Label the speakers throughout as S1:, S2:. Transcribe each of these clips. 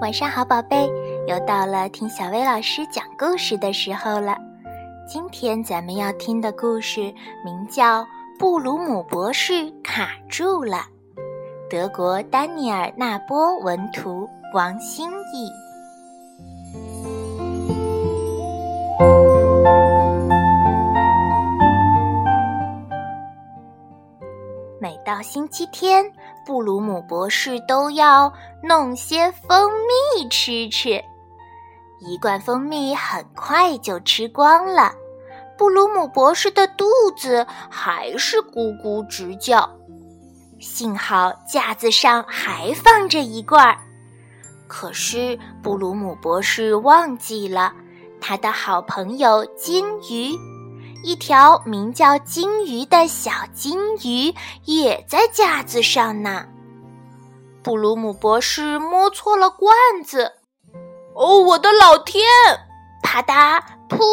S1: 晚上好，宝贝，又到了听小薇老师讲故事的时候了。今天咱们要听的故事名叫《布鲁姆博士卡住了》，德国丹尼尔·纳波文图，王新译。到星期天，布鲁姆博士都要弄些蜂蜜吃吃。一罐蜂蜜很快就吃光了，布鲁姆博士的肚子还是咕咕直叫。幸好架子上还放着一罐儿，可是布鲁姆博士忘记了他的好朋友金鱼。一条名叫金鱼的小金鱼也在架子上呢。布鲁姆博士摸错了罐子，哦，我的老天！啪嗒，噗！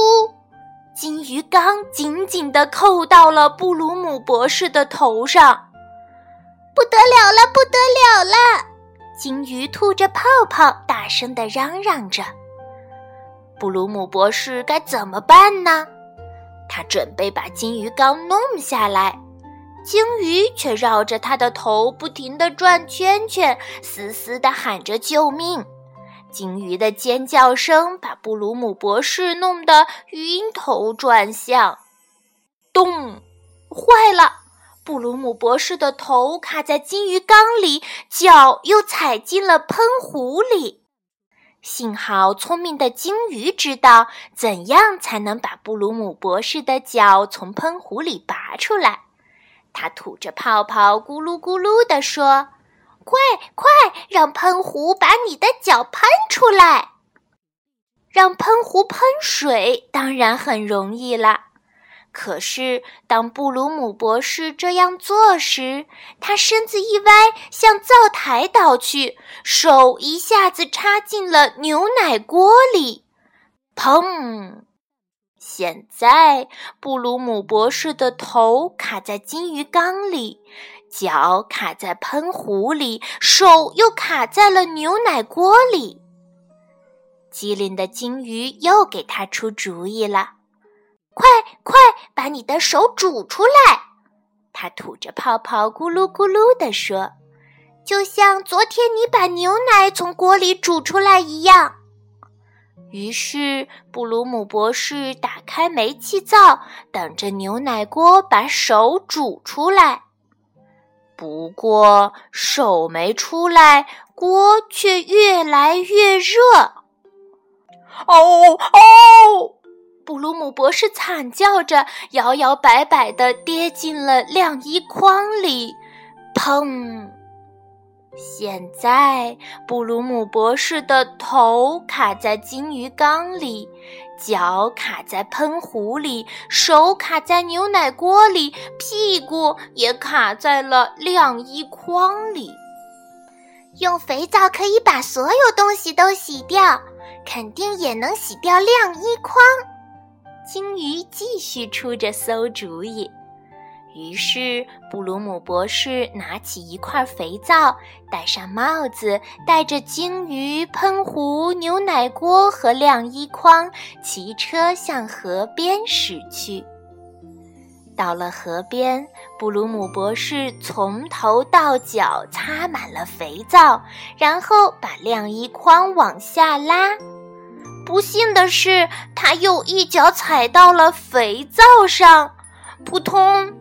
S1: 金鱼缸紧紧地扣到了布鲁姆博士的头上。不得了了，不得了了！金鱼吐着泡泡，大声地嚷嚷着。布鲁姆博士该怎么办呢？他准备把金鱼缸弄下来，鲸鱼却绕着他的头不停地转圈圈，嘶嘶地喊着救命。鲸鱼的尖叫声把布鲁姆博士弄得晕头转向。咚！坏了！布鲁姆博士的头卡在金鱼缸里，脚又踩进了喷壶里。幸好聪明的鲸鱼知道怎样才能把布鲁姆博士的脚从喷壶里拔出来。它吐着泡泡，咕噜咕噜地说：“快快，让喷壶把你的脚喷出来！让喷壶喷水，当然很容易了。”可是，当布鲁姆博士这样做时，他身子一歪，向灶台倒去，手一下子插进了牛奶锅里，砰！现在，布鲁姆博士的头卡在金鱼缸里，脚卡在喷壶里，手又卡在了牛奶锅里。机灵的金鱼又给他出主意了。快快把你的手煮出来！他吐着泡泡，咕噜咕噜地说：“就像昨天你把牛奶从锅里煮出来一样。”于是，布鲁姆博士打开煤气灶，等着牛奶锅把手煮出来。不过，手没出来，锅却越来越热。哦哦！布鲁姆博士惨叫着，摇摇摆摆地跌进了晾衣筐里。砰！现在，布鲁姆博士的头卡在金鱼缸里，脚卡在喷壶里，手卡在牛奶锅里，屁股也卡在了晾衣筐里。用肥皂可以把所有东西都洗掉，肯定也能洗掉晾衣筐。鲸鱼继续出着馊主意，于是布鲁姆博士拿起一块肥皂，戴上帽子，带着鲸鱼、喷壶、牛奶锅和晾衣筐，骑车向河边驶去。到了河边，布鲁姆博士从头到脚擦满了肥皂，然后把晾衣筐往下拉。不幸的是，他又一脚踩到了肥皂上，扑通！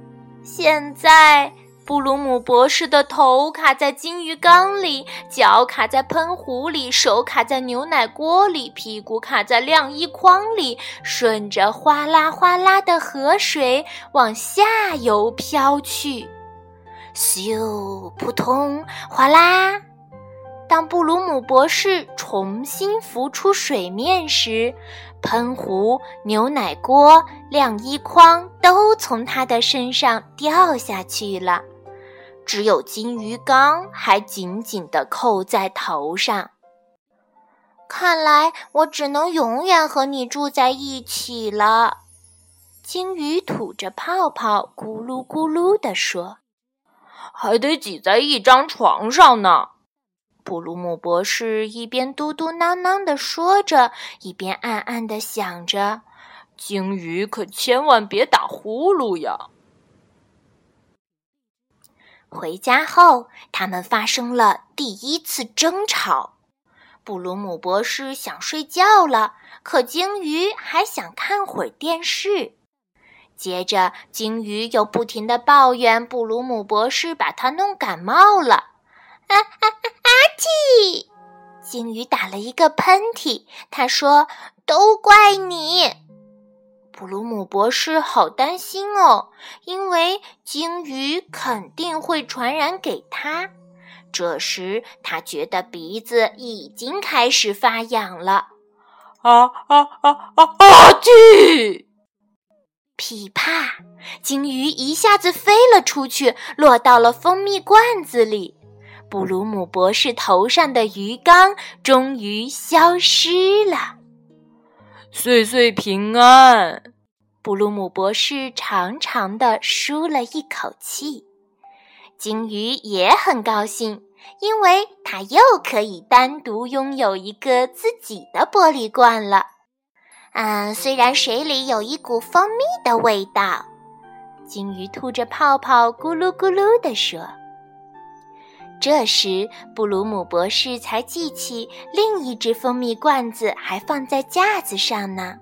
S1: 现在，布鲁姆博士的头卡在金鱼缸里，脚卡在喷壶里，手卡在牛奶锅里，屁股卡在晾衣筐里，顺着哗啦哗啦的河水往下游飘去。咻！扑通！哗啦！当布鲁姆博士重新浮出水面时，喷壶、牛奶锅、晾衣筐都从他的身上掉下去了，只有金鱼缸还紧紧地扣在头上。看来我只能永远和你住在一起了，金鱼吐着泡泡，咕噜咕噜地说：“
S2: 还得挤在一张床上呢。”
S1: 布鲁姆博士一边嘟嘟囔囔的说着，一边暗暗的想着：“鲸鱼可千万别打呼噜呀！”回家后，他们发生了第一次争吵。布鲁姆博士想睡觉了，可鲸鱼还想看会儿电视。接着，鲸鱼又不停的抱怨布鲁姆博士把他弄感冒了。啊啊啊！阿嚏！鲸鱼打了一个喷嚏。他说：“都怪你，布鲁姆博士，好担心哦，因为鲸鱼肯定会传染给他。”这时，他觉得鼻子已经开始发痒了。啊啊啊啊！啊嚏！噼啪！鲸鱼一下子飞了出去，落到了蜂蜜罐子里。布鲁姆博士头上的鱼缸终于消失了，岁岁平安。布鲁姆博士长长的舒了一口气，鲸鱼也很高兴，因为它又可以单独拥有一个自己的玻璃罐了。嗯，虽然水里有一股蜂蜜的味道，鲸鱼吐着泡泡，咕噜咕噜地说。这时，布鲁姆博士才记起另一只蜂蜜罐子还放在架子上呢。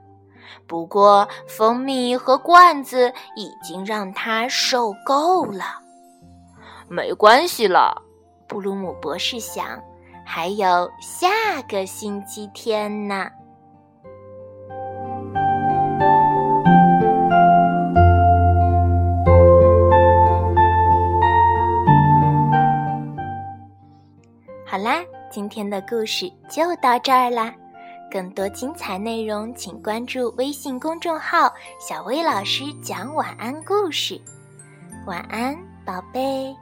S1: 不过，蜂蜜和罐子已经让他受够了。没关系了，布鲁姆博士想，还有下个星期天呢。今天的故事就到这儿啦。更多精彩内容，请关注微信公众号“小薇老师讲晚安故事”。晚安，宝贝。